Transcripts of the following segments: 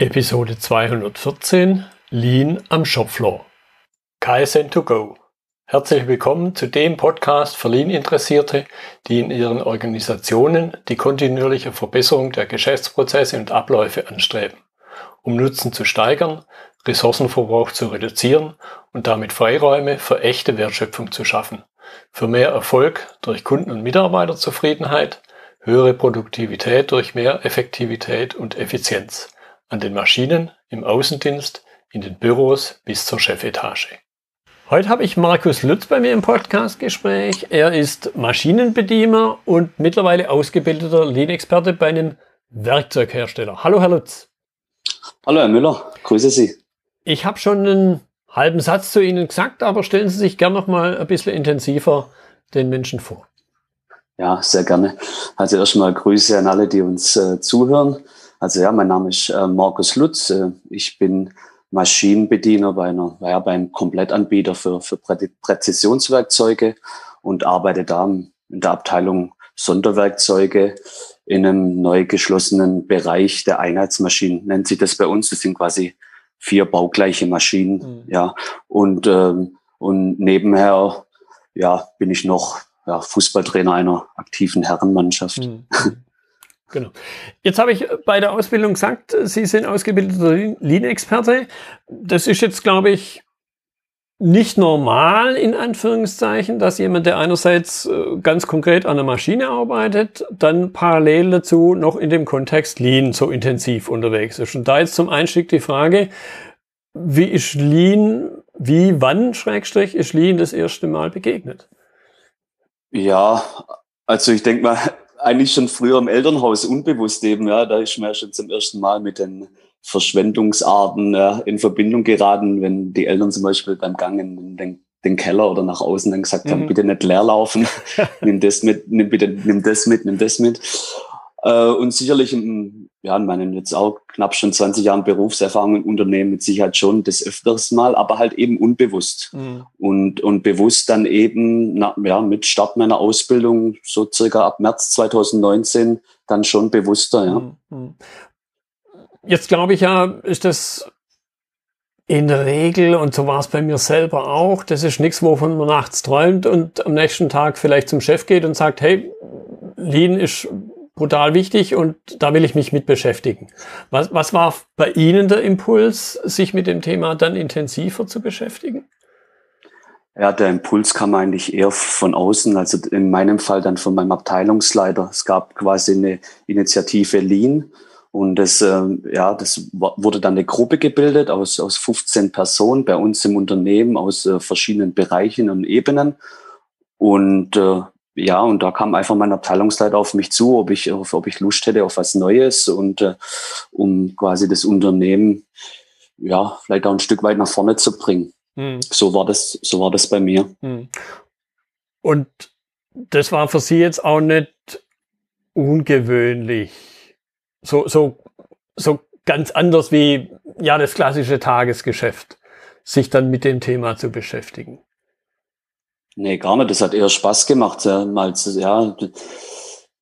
Episode 214 Lean am Shopfloor. KSN 2 go. Herzlich willkommen zu dem Podcast für Lean-Interessierte, die in ihren Organisationen die kontinuierliche Verbesserung der Geschäftsprozesse und Abläufe anstreben, um Nutzen zu steigern, Ressourcenverbrauch zu reduzieren und damit Freiräume für echte Wertschöpfung zu schaffen, für mehr Erfolg durch Kunden- und Mitarbeiterzufriedenheit, höhere Produktivität durch mehr Effektivität und Effizienz an den Maschinen, im Außendienst, in den Büros bis zur Chefetage. Heute habe ich Markus Lutz bei mir im Podcastgespräch. Er ist Maschinenbediener und mittlerweile ausgebildeter Lean-Experte bei einem Werkzeughersteller. Hallo, Herr Lutz. Hallo, Herr Müller. Grüße Sie. Ich habe schon einen halben Satz zu Ihnen gesagt, aber stellen Sie sich gerne noch mal ein bisschen intensiver den Menschen vor. Ja, sehr gerne. Also erstmal Grüße an alle, die uns äh, zuhören. Also ja, mein Name ist äh, Markus Lutz. Äh, ich bin Maschinenbediener bei einer, ja, beim Komplettanbieter für, für Prä Präzisionswerkzeuge und arbeite da in der Abteilung Sonderwerkzeuge in einem neu geschlossenen Bereich der Einheitsmaschinen, nennt sich das bei uns. Das sind quasi vier baugleiche Maschinen, mhm. ja. Und, ähm, und nebenher, ja, bin ich noch ja, Fußballtrainer einer aktiven Herrenmannschaft. Mhm. Genau. Jetzt habe ich bei der Ausbildung gesagt, Sie sind ausgebildeter Lean-Experte. Das ist jetzt, glaube ich, nicht normal in Anführungszeichen, dass jemand, der einerseits äh, ganz konkret an der Maschine arbeitet, dann parallel dazu noch in dem Kontext Lean so intensiv unterwegs ist. Und da jetzt zum Einstieg die Frage, wie ist Lean, wie, wann, Schrägstrich, ist Lean das erste Mal begegnet? Ja, also ich denke mal, eigentlich schon früher im Elternhaus unbewusst eben, ja, da ist mir schon zum ersten Mal mit den Verschwendungsarten ja, in Verbindung geraten, wenn die Eltern zum Beispiel beim Gang in den, den Keller oder nach außen dann gesagt mhm. haben, bitte nicht leer laufen, nimm das mit, nimm bitte, nimm das mit, nimm das mit. Äh, und sicherlich im, ja, in meinen jetzt auch knapp schon 20 Jahren Berufserfahrung im Unternehmen mit Sicherheit schon des öfters mal, aber halt eben unbewusst. Mhm. Und, und bewusst dann eben na, ja, mit Start meiner Ausbildung, so circa ab März 2019, dann schon bewusster. Ja. Mhm. mhm. Jetzt glaube ich ja, ist das in der Regel, und so war es bei mir selber auch, das ist nichts, wovon man nachts träumt und am nächsten Tag vielleicht zum Chef geht und sagt, hey, Lean ist brutal wichtig und da will ich mich mit beschäftigen. Was, was war bei Ihnen der Impuls, sich mit dem Thema dann intensiver zu beschäftigen? Ja, der Impuls kam eigentlich eher von außen, also in meinem Fall dann von meinem Abteilungsleiter. Es gab quasi eine Initiative Lean und das, äh, ja, das wurde dann eine Gruppe gebildet aus, aus 15 Personen bei uns im Unternehmen aus äh, verschiedenen Bereichen und Ebenen. Und äh, ja, und da kam einfach mein Abteilungsleiter auf mich zu, ob ich, ob ich Lust hätte auf was Neues und äh, um quasi das Unternehmen ja vielleicht auch ein Stück weit nach vorne zu bringen. Mhm. So war das, so war das bei mir. Mhm. Und das war für Sie jetzt auch nicht ungewöhnlich. So, so, so ganz anders wie ja das klassische Tagesgeschäft, sich dann mit dem Thema zu beschäftigen. Nee, gar nicht. Das hat eher Spaß gemacht, mal, zu, ja,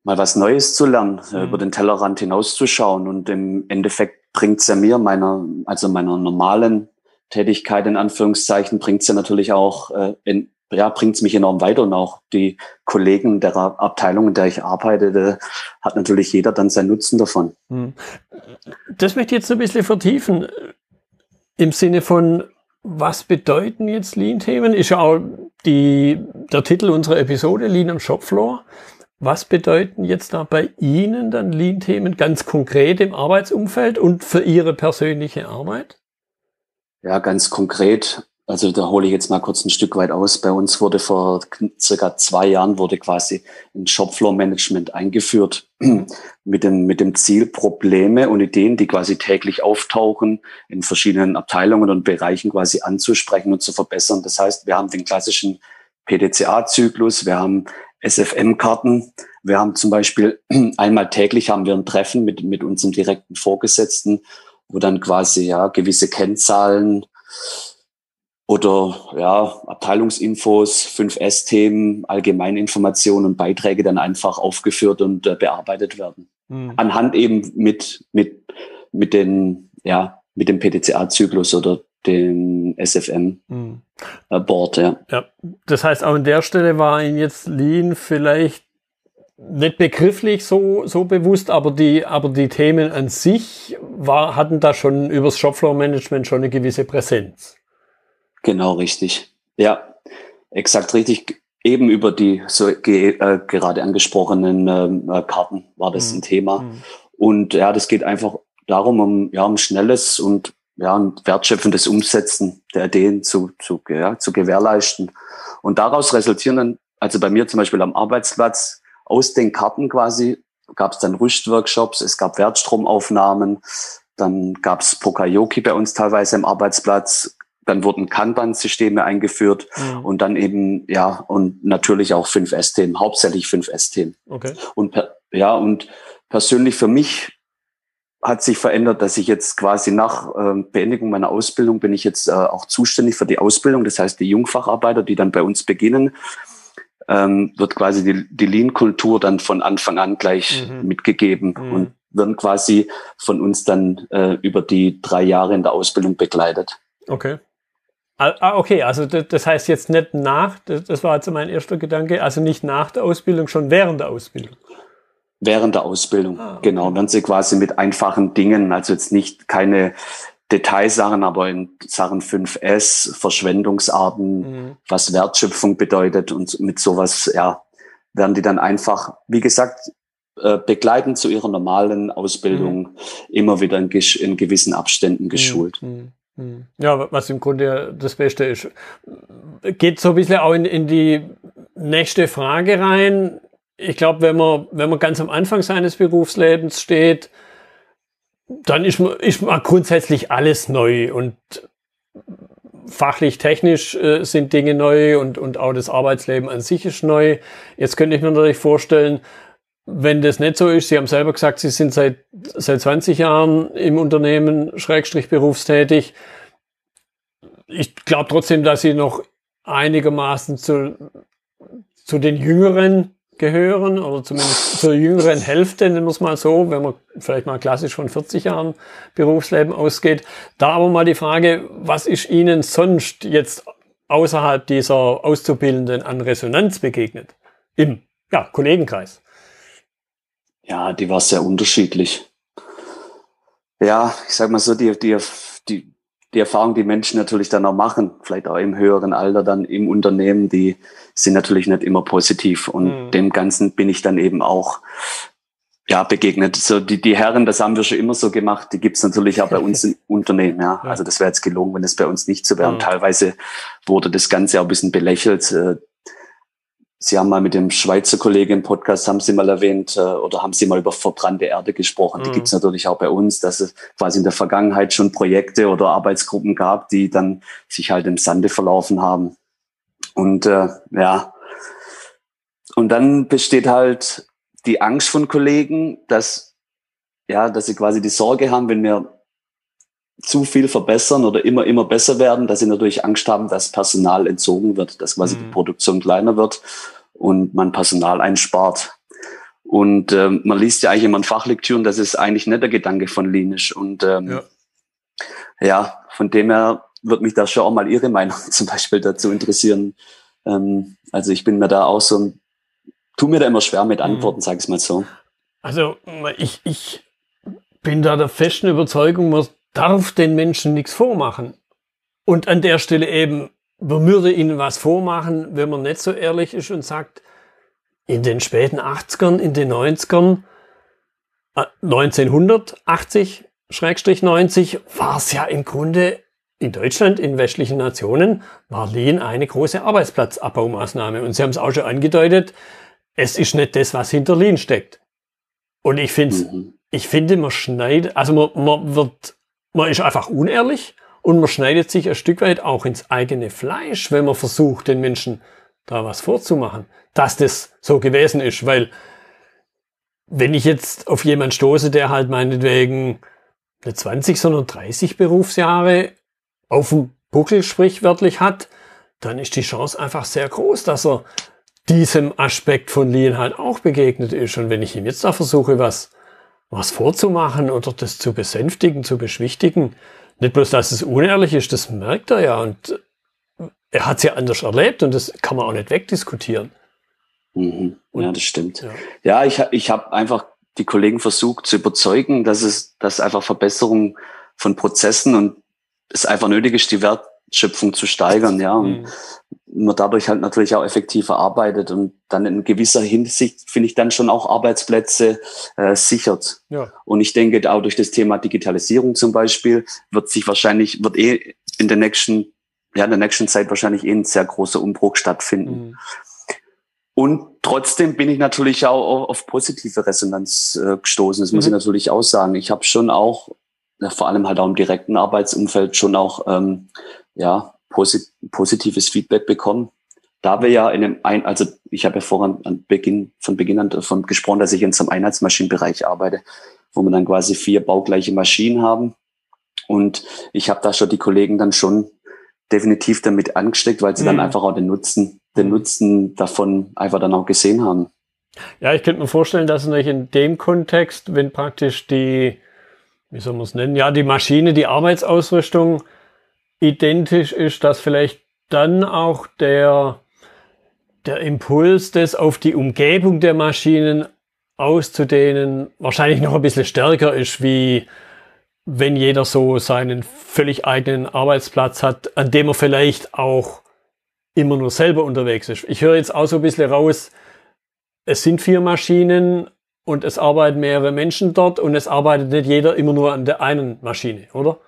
mal was Neues zu lernen, mhm. über den Tellerrand hinauszuschauen. Und im Endeffekt bringt's ja mir, meiner, also meiner normalen Tätigkeit in Anführungszeichen, bringt's ja natürlich auch, äh, in, ja, bringt's mich enorm weiter. Und auch die Kollegen der Abteilung, in der ich arbeite, hat natürlich jeder dann seinen Nutzen davon. Mhm. Das möchte ich jetzt ein bisschen vertiefen. Im Sinne von, was bedeuten jetzt Lean-Themen? Ist ja auch die, der Titel unserer Episode, Lean am Shopfloor. Was bedeuten jetzt da bei Ihnen dann Lean-Themen ganz konkret im Arbeitsumfeld und für Ihre persönliche Arbeit? Ja, ganz konkret also da hole ich jetzt mal kurz ein Stück weit aus. Bei uns wurde vor circa zwei Jahren wurde quasi ein Shopfloor-Management eingeführt mit dem, mit dem Ziel, Probleme und Ideen, die quasi täglich auftauchen, in verschiedenen Abteilungen und Bereichen quasi anzusprechen und zu verbessern. Das heißt, wir haben den klassischen PDCA-Zyklus, wir haben SFM-Karten, wir haben zum Beispiel einmal täglich haben wir ein Treffen mit, mit unserem direkten Vorgesetzten, wo dann quasi ja gewisse Kennzahlen oder ja, Abteilungsinfos, 5S-Themen, Allgemeininformationen und Beiträge dann einfach aufgeführt und äh, bearbeitet werden. Mhm. Anhand eben mit, mit, mit den ja, mit dem PDCA-Zyklus oder dem SFM-Board, mhm. ja. ja. Das heißt, auch an der Stelle war Ihnen jetzt Lean vielleicht nicht begrifflich so, so bewusst, aber die, aber die Themen an sich war, hatten da schon übers Shopfloor-Management schon eine gewisse Präsenz. Genau, richtig. Ja, exakt richtig. Eben über die so ge, äh, gerade angesprochenen ähm, äh, Karten war das mhm. ein Thema. Mhm. Und ja, das geht einfach darum, um, ja, um schnelles und ja, ein wertschöpfendes Umsetzen der Ideen zu, zu, ja, zu gewährleisten. Und daraus resultieren dann, also bei mir zum Beispiel am Arbeitsplatz, aus den Karten quasi gab es dann Rüstworkshops, es gab Wertstromaufnahmen, dann gab es Pokayoki bei uns teilweise im Arbeitsplatz, dann wurden Kanban-Systeme eingeführt mhm. und dann eben, ja, und natürlich auch 5S-Themen, hauptsächlich 5S-Themen. Okay. Und ja, und persönlich für mich hat sich verändert, dass ich jetzt quasi nach äh, Beendigung meiner Ausbildung bin ich jetzt äh, auch zuständig für die Ausbildung. Das heißt, die Jungfacharbeiter, die dann bei uns beginnen, ähm, wird quasi die, die Lean-Kultur dann von Anfang an gleich mhm. mitgegeben mhm. und werden quasi von uns dann äh, über die drei Jahre in der Ausbildung begleitet. Okay. Ah, okay, also das heißt jetzt nicht nach, das war jetzt mein erster Gedanke, also nicht nach der Ausbildung, schon während der Ausbildung. Während der Ausbildung, ah, okay. genau. Werden sie quasi mit einfachen Dingen, also jetzt nicht keine Detailsachen, aber in Sachen 5S, Verschwendungsarten, mhm. was Wertschöpfung bedeutet und mit sowas, ja, werden die dann einfach, wie gesagt, äh, begleitend zu ihrer normalen Ausbildung mhm. immer wieder in, in, gewissen Abständen mhm. geschult. Mhm. Mhm. Ja, was im Grunde das Beste ist. Geht so ein bisschen auch in, in die nächste Frage rein. Ich glaube, wenn man, wenn man ganz am Anfang seines Berufslebens steht, dann ist, ist mal grundsätzlich alles neu und fachlich, technisch äh, sind Dinge neu und, und auch das Arbeitsleben an sich ist neu. Jetzt könnte ich mir natürlich vorstellen, wenn das nicht so ist, Sie haben selber gesagt, Sie sind seit, seit 20 Jahren im Unternehmen, Schrägstrich berufstätig. Ich glaube trotzdem, dass Sie noch einigermaßen zu, zu den Jüngeren gehören oder zumindest zur jüngeren Hälfte, nennen wir es mal so, wenn man vielleicht mal klassisch von 40 Jahren Berufsleben ausgeht. Da aber mal die Frage, was ist Ihnen sonst jetzt außerhalb dieser Auszubildenden an Resonanz begegnet? Im ja, Kollegenkreis. Ja, die war sehr unterschiedlich. Ja, ich sag mal so, die, die, die, die Erfahrung, die Menschen natürlich dann auch machen, vielleicht auch im höheren Alter dann im Unternehmen, die sind natürlich nicht immer positiv. Und mhm. dem Ganzen bin ich dann eben auch ja, begegnet. So die, die Herren, das haben wir schon immer so gemacht, die gibt's natürlich auch bei uns im Unternehmen. Ja. Also das wäre jetzt gelungen, wenn es bei uns nicht so wäre. Mhm. Teilweise wurde das Ganze auch ein bisschen belächelt. Sie haben mal mit dem Schweizer Kollegen im Podcast, haben Sie mal erwähnt, äh, oder haben Sie mal über verbrannte Erde gesprochen. Mhm. Die gibt's natürlich auch bei uns, dass es quasi in der Vergangenheit schon Projekte oder Arbeitsgruppen gab, die dann sich halt im Sande verlaufen haben. Und äh, ja, und dann besteht halt die Angst von Kollegen, dass ja, dass sie quasi die Sorge haben, wenn wir zu viel verbessern oder immer, immer besser werden, dass sie natürlich Angst haben, dass Personal entzogen wird, dass quasi mhm. die Produktion kleiner wird und man Personal einspart. Und ähm, man liest ja eigentlich immer in Fachlektüren, das ist eigentlich nicht der Gedanke von Linisch. Und ähm, ja. ja, von dem her würde mich da schon auch mal Ihre Meinung zum Beispiel dazu interessieren. Ähm, also ich bin mir da auch so, tu mir da immer schwer mit mhm. Antworten, mhm. sag ich mal so. Also ich, ich bin da der festen Überzeugung, darf den Menschen nichts vormachen. Und an der Stelle eben, man würde ihnen was vormachen, wenn man nicht so ehrlich ist und sagt, in den späten 80ern, in den 90ern, 1980, äh, Schrägstrich 90, war es ja im Grunde in Deutschland, in westlichen Nationen, war Lean eine große Arbeitsplatzabbaumaßnahme. Und Sie haben es auch schon angedeutet, es ist nicht das, was hinter Lean steckt. Und ich finde, mhm. ich finde, man schneidet, also man, man wird man ist einfach unehrlich und man schneidet sich ein Stück weit auch ins eigene Fleisch, wenn man versucht, den Menschen da was vorzumachen, dass das so gewesen ist, weil wenn ich jetzt auf jemanden stoße, der halt meinetwegen nicht 20, sondern 30 Berufsjahre auf dem Buckel sprichwörtlich hat, dann ist die Chance einfach sehr groß, dass er diesem Aspekt von Lean halt auch begegnet ist. Und wenn ich ihm jetzt da versuche, was was vorzumachen oder das zu besänftigen, zu beschwichtigen. Nicht bloß, dass es unehrlich ist, das merkt er ja und er hat es ja anders erlebt und das kann man auch nicht wegdiskutieren. Mhm. Ja, das stimmt. Ja, ja ich, ich habe einfach die Kollegen versucht zu überzeugen, dass es, dass einfach Verbesserung von Prozessen und es einfach nötig ist, die Wertschöpfung zu steigern, ja. Und mhm. Man dadurch halt natürlich auch effektiver arbeitet und dann in gewisser Hinsicht finde ich dann schon auch Arbeitsplätze äh, sichert. Ja. Und ich denke auch durch das Thema Digitalisierung zum Beispiel wird sich wahrscheinlich, wird eh in der nächsten ja, in der nächsten Zeit wahrscheinlich eh ein sehr großer Umbruch stattfinden. Mhm. Und trotzdem bin ich natürlich auch auf positive Resonanz äh, gestoßen. Das mhm. muss ich mhm. natürlich auch sagen. Ich habe schon auch, vor allem halt auch im direkten Arbeitsumfeld, schon auch ähm, ja, posit positives Feedback bekommen. Da wir ja in einem ein, also ich habe ja voran an Beginn, von Beginn an davon gesprochen, dass ich in so einem Einheitsmaschinenbereich arbeite, wo wir dann quasi vier baugleiche Maschinen haben. Und ich habe da schon die Kollegen dann schon definitiv damit angesteckt, weil sie mhm. dann einfach auch den Nutzen, den Nutzen davon einfach dann auch gesehen haben. Ja, ich könnte mir vorstellen, dass natürlich in dem Kontext, wenn praktisch die, wie soll man es nennen, ja, die Maschine, die Arbeitsausrüstung identisch ist, dass vielleicht dann auch der, der Impuls, das auf die Umgebung der Maschinen auszudehnen, wahrscheinlich noch ein bisschen stärker ist, wie wenn jeder so seinen völlig eigenen Arbeitsplatz hat, an dem er vielleicht auch immer nur selber unterwegs ist. Ich höre jetzt auch so ein bisschen raus, es sind vier Maschinen und es arbeiten mehrere Menschen dort und es arbeitet nicht jeder immer nur an der einen Maschine, oder?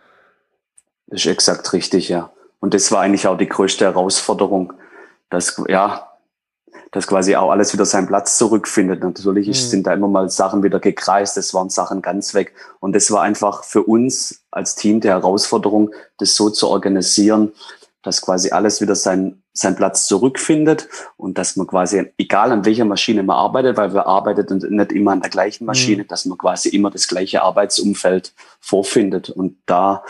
Das ist exakt richtig, ja. Und das war eigentlich auch die größte Herausforderung, dass, ja, dass quasi auch alles wieder seinen Platz zurückfindet. Natürlich mhm. sind da immer mal Sachen wieder gekreist, es waren Sachen ganz weg. Und das war einfach für uns als Team die Herausforderung, das so zu organisieren, dass quasi alles wieder sein, seinen Platz zurückfindet und dass man quasi, egal an welcher Maschine man arbeitet, weil wir arbeiten nicht immer an der gleichen Maschine, mhm. dass man quasi immer das gleiche Arbeitsumfeld vorfindet. Und da,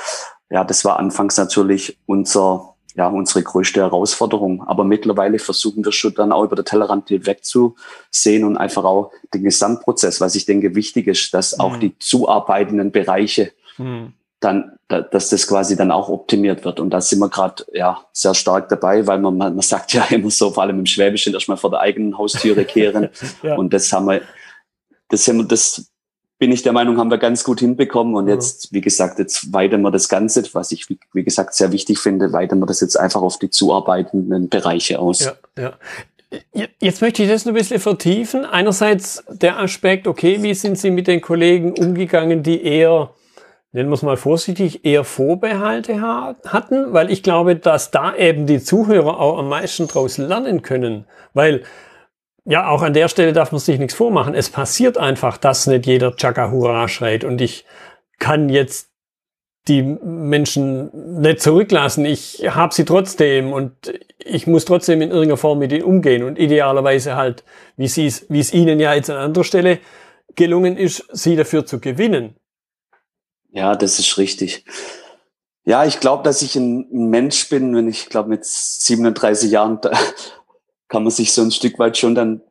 ja, das war anfangs natürlich unser, ja, unsere größte Herausforderung. Aber mittlerweile versuchen wir schon dann auch über den Tellerrand wegzusehen und einfach auch den Gesamtprozess, was ich denke wichtig ist, dass mhm. auch die zuarbeitenden Bereiche mhm. dann, dass das quasi dann auch optimiert wird. Und da sind wir gerade ja sehr stark dabei, weil man, man sagt ja immer so, vor allem im Schwäbischen, erstmal vor der eigenen Haustüre kehren. ja. Und das haben wir, das haben wir, das bin ich der Meinung, haben wir ganz gut hinbekommen. Und jetzt, wie gesagt, jetzt weitern wir das Ganze, was ich, wie gesagt, sehr wichtig finde, weitern wir das jetzt einfach auf die zuarbeitenden Bereiche aus. Ja, ja. Jetzt möchte ich das ein bisschen vertiefen. Einerseits der Aspekt, okay, wie sind Sie mit den Kollegen umgegangen, die eher, nennen wir es mal vorsichtig, eher Vorbehalte hatten? Weil ich glaube, dass da eben die Zuhörer auch am meisten draus lernen können. Weil ja, auch an der Stelle darf man sich nichts vormachen. Es passiert einfach, dass nicht jeder Chaka Hurra schreit und ich kann jetzt die Menschen nicht zurücklassen. Ich habe sie trotzdem und ich muss trotzdem in irgendeiner Form mit ihnen umgehen und idealerweise halt, wie es, wie es ihnen ja jetzt an anderer Stelle gelungen ist, sie dafür zu gewinnen. Ja, das ist richtig. Ja, ich glaube, dass ich ein Mensch bin, wenn ich glaube mit 37 Jahren kann man sich so ein Stück weit schon dann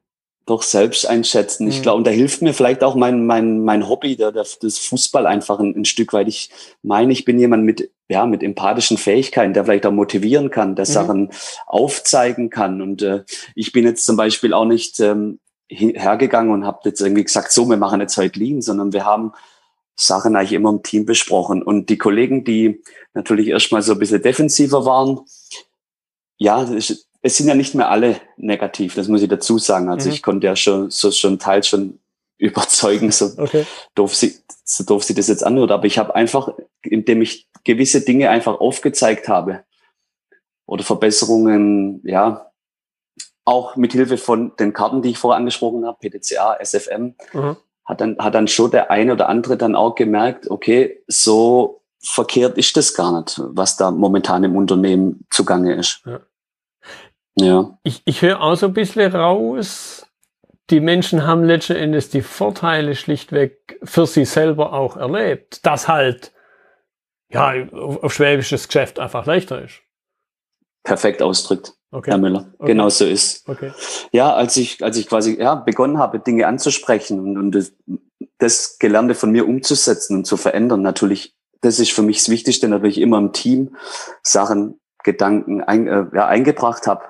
doch selbst einschätzen. Mhm. Ich glaube, und da hilft mir vielleicht auch mein, mein, mein Hobby, der, der, das Fußball einfach ein, ein Stück weit. Ich meine, ich bin jemand mit, ja, mit empathischen Fähigkeiten, der vielleicht auch motivieren kann, der mhm. Sachen aufzeigen kann. Und äh, ich bin jetzt zum Beispiel auch nicht ähm, hergegangen und habe jetzt irgendwie gesagt, so, wir machen jetzt heute Lean, sondern wir haben Sachen eigentlich immer im Team besprochen. Und die Kollegen, die natürlich erstmal so ein bisschen defensiver waren, ja, es sind ja nicht mehr alle negativ, das muss ich dazu sagen. Also mhm. ich konnte ja schon so schon teils schon überzeugen, so okay. doof sie, so doof sie das jetzt anhört. Aber ich habe einfach, indem ich gewisse Dinge einfach aufgezeigt habe oder Verbesserungen, ja, auch mit Hilfe von den Karten, die ich vorher angesprochen habe, PTCA, SFM, mhm. hat dann hat dann schon der eine oder andere dann auch gemerkt, okay, so verkehrt ist das gar nicht, was da momentan im Unternehmen zugange ist. Ja. Ja. Ich, ich höre auch so ein bisschen raus, die Menschen haben letzten Endes die Vorteile schlichtweg für sie selber auch erlebt, dass halt, ja, auf, auf schwäbisches Geschäft einfach leichter ist. Perfekt ausdrückt. okay. Herr Müller. Okay. Genau so ist. Okay. Ja, als ich, als ich quasi ja, begonnen habe, Dinge anzusprechen und, und das, das Gelernte von mir umzusetzen und zu verändern, natürlich, das ist für mich das Wichtigste, natürlich immer im Team Sachen, Gedanken ein, äh, ja, eingebracht habe.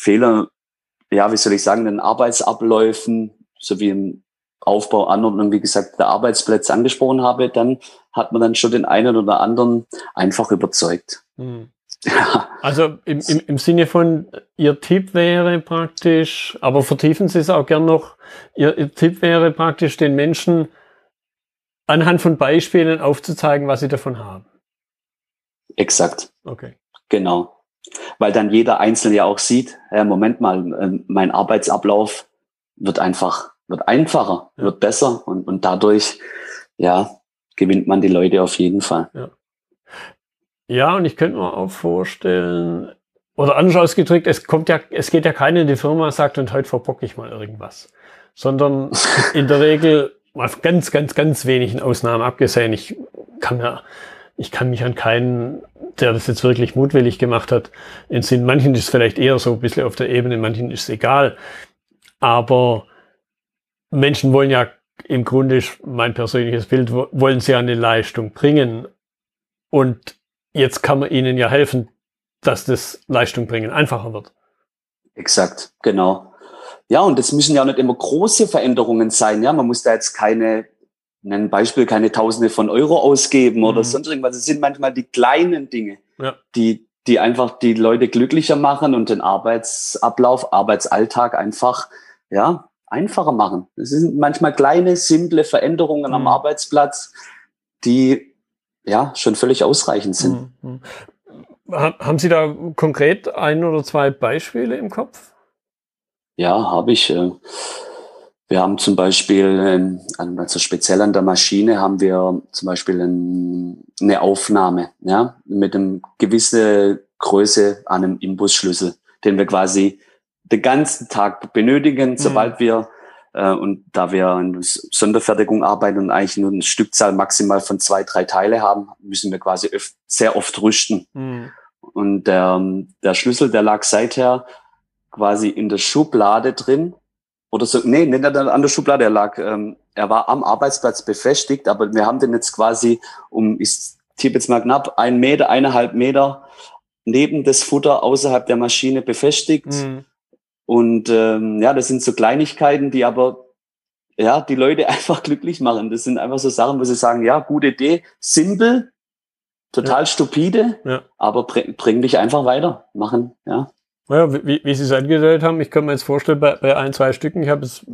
Fehler, ja, wie soll ich sagen, den Arbeitsabläufen sowie im Aufbau, Anordnung, wie gesagt, der Arbeitsplätze angesprochen habe, dann hat man dann schon den einen oder anderen einfach überzeugt. Mhm. Also im, im, im Sinne von, Ihr Tipp wäre praktisch, aber vertiefen Sie es auch gern noch, Ihr, Ihr Tipp wäre praktisch den Menschen anhand von Beispielen aufzuzeigen, was sie davon haben. Exakt. Okay. Genau. Weil dann jeder Einzelne ja auch sieht, ja, Moment mal, ähm, mein Arbeitsablauf wird einfach, wird einfacher, ja. wird besser und, und dadurch, ja, gewinnt man die Leute auf jeden Fall. Ja. Ja, und ich könnte mir auch vorstellen, oder anders ausgedrückt, es kommt ja, es geht ja keiner in die Firma, sagt, und heute verbocke ich mal irgendwas. Sondern in der Regel, mal ganz, ganz, ganz wenigen Ausnahmen abgesehen, ich kann ja, ich kann mich an keinen, der das jetzt wirklich mutwillig gemacht hat, entsinnen. Manchen ist es vielleicht eher so ein bisschen auf der Ebene, manchen ist es egal. Aber Menschen wollen ja im Grunde, mein persönliches Bild, wollen sie eine Leistung bringen. Und jetzt kann man ihnen ja helfen, dass das Leistung bringen einfacher wird. Exakt, genau. Ja, und das müssen ja nicht immer große Veränderungen sein. Ja, man muss da jetzt keine, ein Beispiel, keine Tausende von Euro ausgeben oder mhm. sonst irgendwas. Es sind manchmal die kleinen Dinge, ja. die, die einfach die Leute glücklicher machen und den Arbeitsablauf, Arbeitsalltag einfach, ja, einfacher machen. Es sind manchmal kleine, simple Veränderungen mhm. am Arbeitsplatz, die ja, schon völlig ausreichend sind. Mhm. Haben Sie da konkret ein oder zwei Beispiele im Kopf? Ja, habe ich. Wir haben zum Beispiel, also speziell an der Maschine haben wir zum Beispiel eine Aufnahme, ja, mit einem gewisse Größe an einem Imbusschlüssel, den wir quasi den ganzen Tag benötigen, mhm. sobald wir äh, und da wir in Sonderfertigung arbeiten und eigentlich nur eine Stückzahl maximal von zwei, drei Teile haben, müssen wir quasi öf sehr oft rüsten. Mhm. Und der, der Schlüssel, der lag seither quasi in der Schublade drin. Oder so, nee, nicht an der Schublade, er lag, ähm, er war am Arbeitsplatz befestigt, aber wir haben den jetzt quasi um, ich tippe jetzt mal knapp, ein Meter, eineinhalb Meter neben das Futter außerhalb der Maschine befestigt. Mhm. Und ähm, ja, das sind so Kleinigkeiten, die aber ja die Leute einfach glücklich machen. Das sind einfach so Sachen, wo sie sagen, ja, gute Idee, simpel, total ja. stupide, ja. aber bring, bring dich einfach weiter, machen, ja. Ja, wie, wie Sie es angedeutet haben, ich kann mir jetzt vorstellen, bei, bei ein, zwei Stücken, ich habe jetzt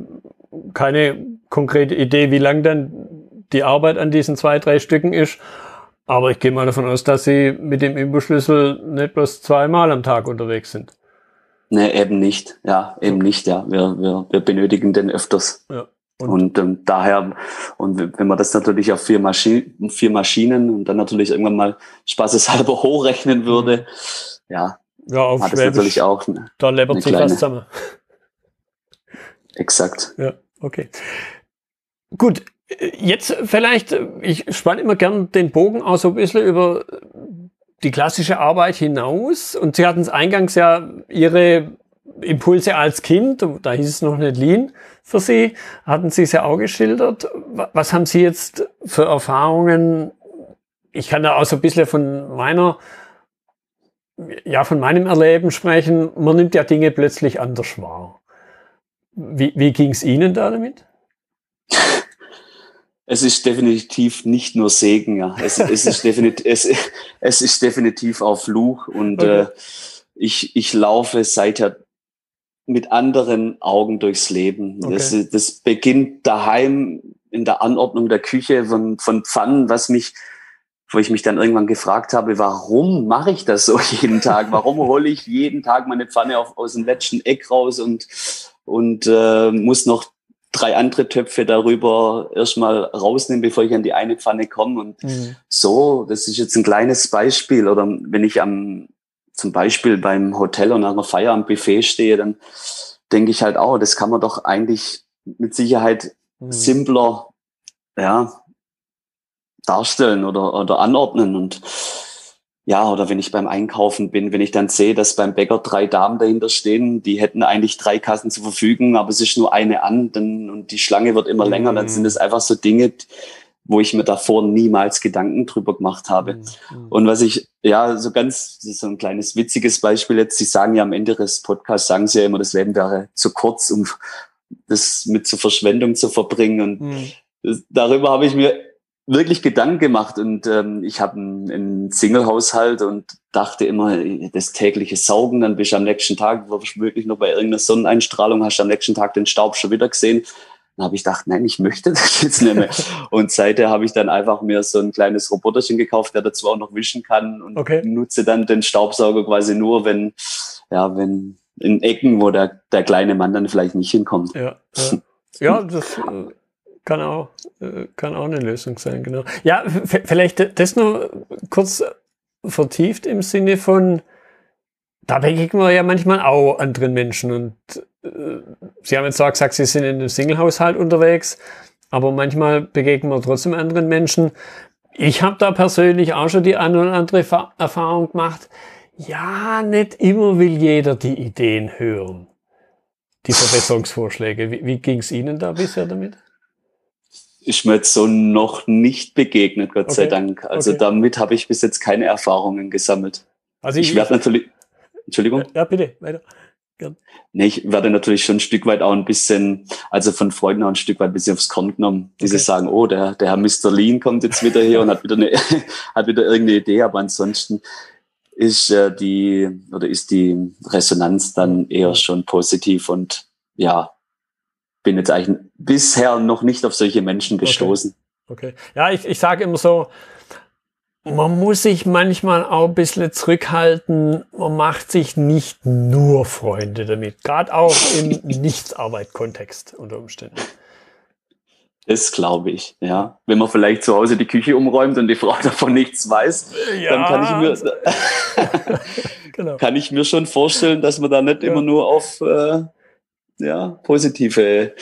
keine konkrete Idee, wie lang dann die Arbeit an diesen zwei, drei Stücken ist. Aber ich gehe mal davon aus, dass Sie mit dem Imbusschlüssel nicht bloß zweimal am Tag unterwegs sind. Nee, eben nicht. Ja, eben nicht. Ja, wir, wir, wir benötigen den öfters. Ja. Und, und ähm, daher, und wenn man das natürlich auf vier, Maschinen, vier Maschinen und dann natürlich irgendwann mal spaßeshalber hochrechnen würde, mhm. ja, ja auf hat Schwäbisch, natürlich auch. Eine, da läppert sich was zusammen. Exakt. Ja, okay. Gut, jetzt vielleicht, ich spanne immer gern den Bogen auch so ein bisschen über die klassische Arbeit hinaus. Und Sie hatten es eingangs ja Ihre Impulse als Kind, da hieß es noch nicht Lean für Sie, hatten Sie es ja auch geschildert. Was haben Sie jetzt für Erfahrungen? Ich kann da auch so ein bisschen von meiner, ja, von meinem Erleben sprechen. Man nimmt ja Dinge plötzlich anders wahr. Wie, wie ging es Ihnen da damit? Es ist definitiv nicht nur Segen, ja. Es, es, ist, definitiv, es, es ist definitiv auch Fluch und okay. äh, ich, ich laufe seither mit anderen Augen durchs Leben. Okay. Das, das beginnt daheim in der Anordnung der Küche von, von Pfannen, was mich, wo ich mich dann irgendwann gefragt habe, warum mache ich das so jeden Tag? Warum hole ich jeden Tag meine Pfanne auf, aus dem letzten Eck raus und, und äh, muss noch drei andere Töpfe darüber erstmal rausnehmen, bevor ich an die eine Pfanne komme. Und mhm. so, das ist jetzt ein kleines Beispiel. Oder wenn ich am, zum Beispiel beim Hotel und einer Feier am Buffet stehe, dann denke ich halt auch, das kann man doch eigentlich mit Sicherheit mhm. simpler, ja, darstellen oder, oder anordnen. Und ja, oder wenn ich beim Einkaufen bin, wenn ich dann sehe, dass beim Bäcker drei Damen dahinter stehen, die hätten eigentlich drei Kassen zur Verfügung, aber es ist nur eine an, dann, und die Schlange wird immer länger, dann sind es einfach so Dinge, wo ich mir davor niemals Gedanken drüber gemacht habe. Mhm. Und was ich, ja, so ganz, so ein kleines witziges Beispiel jetzt, Sie sagen ja am Ende des Podcasts, sagen Sie ja immer, das Leben wäre zu kurz, um das mit zur Verschwendung zu verbringen. Und mhm. das, darüber habe ich mir wirklich Gedanken gemacht und ähm, ich habe einen, einen Single-Haushalt und dachte immer, das tägliche Saugen, dann bist du am nächsten Tag wirklich noch bei irgendeiner Sonneneinstrahlung, hast du am nächsten Tag den Staub schon wieder gesehen. Dann habe ich gedacht, nein, ich möchte das jetzt nicht mehr. und seither habe ich dann einfach mir so ein kleines Roboterchen gekauft, der dazu auch noch wischen kann und okay. nutze dann den Staubsauger quasi nur, wenn, ja, wenn in Ecken, wo der, der kleine Mann dann vielleicht nicht hinkommt. Ja, ja. ja das äh, kann auch, äh, kann auch eine Lösung sein, genau. Ja, vielleicht das nur kurz vertieft im Sinne von, da begegnen wir ja manchmal auch anderen Menschen und äh, Sie haben jetzt zwar gesagt, Sie sind in einem Single-Haushalt unterwegs, aber manchmal begegnen wir trotzdem anderen Menschen. Ich habe da persönlich auch schon die eine oder andere Erfahrung gemacht. Ja, nicht immer will jeder die Ideen hören, die Verbesserungsvorschläge. Wie, wie ging es Ihnen da bisher damit? Ist mir jetzt so noch nicht begegnet, Gott okay. sei Dank. Also okay. damit habe ich bis jetzt keine Erfahrungen gesammelt. Also ich, ich werde natürlich. Entschuldigung? Ja, bitte, weiter. Gern. Nee, ich werde natürlich schon ein Stück weit auch ein bisschen, also von Freunden auch ein Stück weit ein bisschen aufs Korn genommen. Die okay. sagen, oh, der, der Herr Mr. Lean kommt jetzt wieder hier und hat wieder eine, hat wieder irgendeine Idee, aber ansonsten ist äh, die, oder ist die Resonanz dann eher schon positiv und ja, bin jetzt eigentlich bisher noch nicht auf solche Menschen gestoßen. Okay. okay. Ja, ich, ich sage immer so, man muss sich manchmal auch ein bisschen zurückhalten. Man macht sich nicht nur Freunde damit. Gerade auch im Nichtsarbeit-Kontext unter Umständen. Das glaube ich, ja. Wenn man vielleicht zu Hause die Küche umräumt und die Frau davon nichts weiß, ja. dann kann ich mir, genau. kann ich mir schon vorstellen, dass man da nicht ja. immer nur auf äh, ja, positive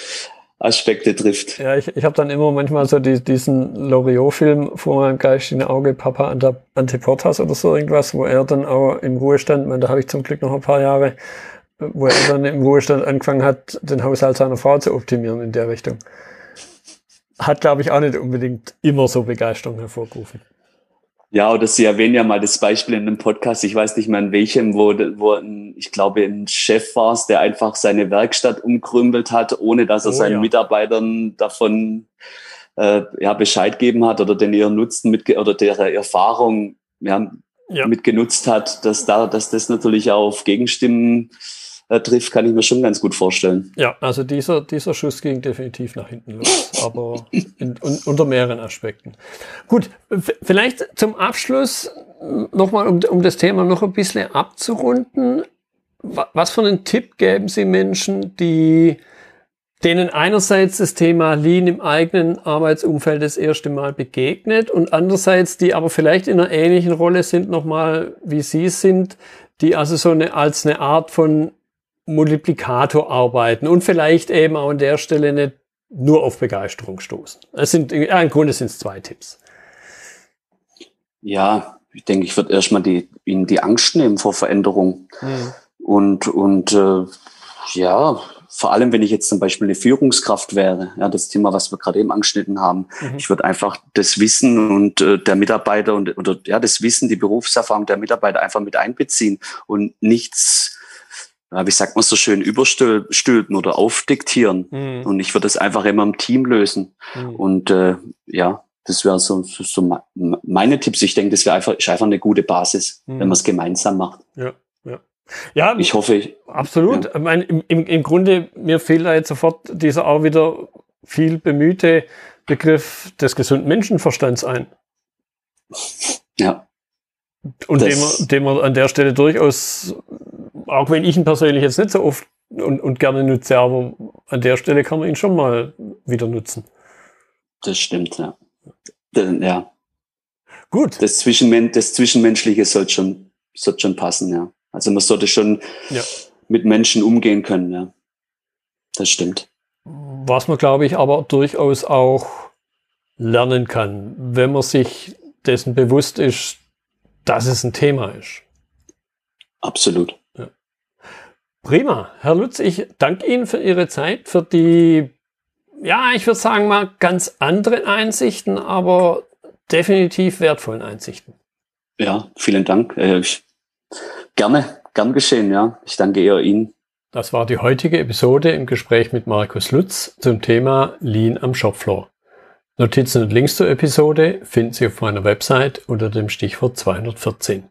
Aspekte trifft. Ja, ich, ich habe dann immer manchmal so die, diesen Loriot-Film vor meinem geistigen Auge, Papa Antiportas oder so irgendwas, wo er dann auch im Ruhestand, man, da habe ich zum Glück noch ein paar Jahre, wo er dann im Ruhestand angefangen hat, den Haushalt seiner Frau zu optimieren in der Richtung. Hat, glaube ich, auch nicht unbedingt immer so Begeisterung hervorgerufen. Ja, oder Sie erwähnen ja mal das Beispiel in einem Podcast, ich weiß nicht mehr in welchem, wo, wo ein, ich glaube, ein Chef war der einfach seine Werkstatt umkrümpelt hat, ohne dass er oh, seinen ja. Mitarbeitern davon äh, ja, Bescheid geben hat oder den ihren Nutzen mit oder deren Erfahrung ja, ja. mitgenutzt hat, dass da, dass das natürlich auch auf Gegenstimmen äh, trifft, kann ich mir schon ganz gut vorstellen. Ja, also dieser, dieser Schuss ging definitiv nach hinten los, aber in, un, unter mehreren Aspekten. Gut, vielleicht zum Abschluss nochmal, um, um das Thema noch ein bisschen abzurunden. Was für einen Tipp geben Sie Menschen, die denen einerseits das Thema Lean im eigenen Arbeitsumfeld das erste Mal begegnet und andererseits die aber vielleicht in einer ähnlichen Rolle sind nochmal wie Sie sind, die also so eine als eine Art von Multiplikator arbeiten und vielleicht eben auch an der Stelle nicht nur auf Begeisterung stoßen. Es sind, ja, im Grunde sind es zwei Tipps. Ja, ich denke, ich würde erstmal die, ihnen die Angst nehmen vor Veränderung. Mhm. Und, und äh, ja, vor allem, wenn ich jetzt zum Beispiel eine Führungskraft wäre, ja, das Thema, was wir gerade eben angeschnitten haben, mhm. ich würde einfach das Wissen und äh, der Mitarbeiter und oder ja, das Wissen, die Berufserfahrung der Mitarbeiter einfach mit einbeziehen und nichts wie sagt man so schön, überstülpen oder aufdiktieren. Mhm. Und ich würde das einfach immer im Team lösen. Mhm. Und äh, ja, das wäre so, so, so meine Tipps. Ich denke, das wäre einfach, ist einfach eine gute Basis, mhm. wenn man es gemeinsam macht. Ja, ja. Ja, ich hoffe. Ich, absolut. Ja. Ich meine, im, im, Im Grunde, mir fehlt da jetzt sofort dieser auch wieder viel bemühte Begriff des gesunden Menschenverstands ein. Ja. Und den man, den man an der Stelle durchaus auch wenn ich ihn persönlich jetzt nicht so oft und, und gerne nutze, aber an der Stelle kann man ihn schon mal wieder nutzen. Das stimmt, ja. Ja. Gut. Das, Zwischenmen das Zwischenmenschliche sollte schon, sollte schon passen, ja. Also man sollte schon ja. mit Menschen umgehen können, ja. Das stimmt. Was man, glaube ich, aber durchaus auch lernen kann, wenn man sich dessen bewusst ist, dass es ein Thema ist. Absolut. Prima. Herr Lutz, ich danke Ihnen für Ihre Zeit, für die, ja, ich würde sagen mal ganz anderen Einsichten, aber definitiv wertvollen Einsichten. Ja, vielen Dank. Äh, ich, gerne, gern geschehen, ja. Ich danke eher Ihnen. Das war die heutige Episode im Gespräch mit Markus Lutz zum Thema Lean am Shopfloor. Notizen und Links zur Episode finden Sie auf meiner Website unter dem Stichwort 214.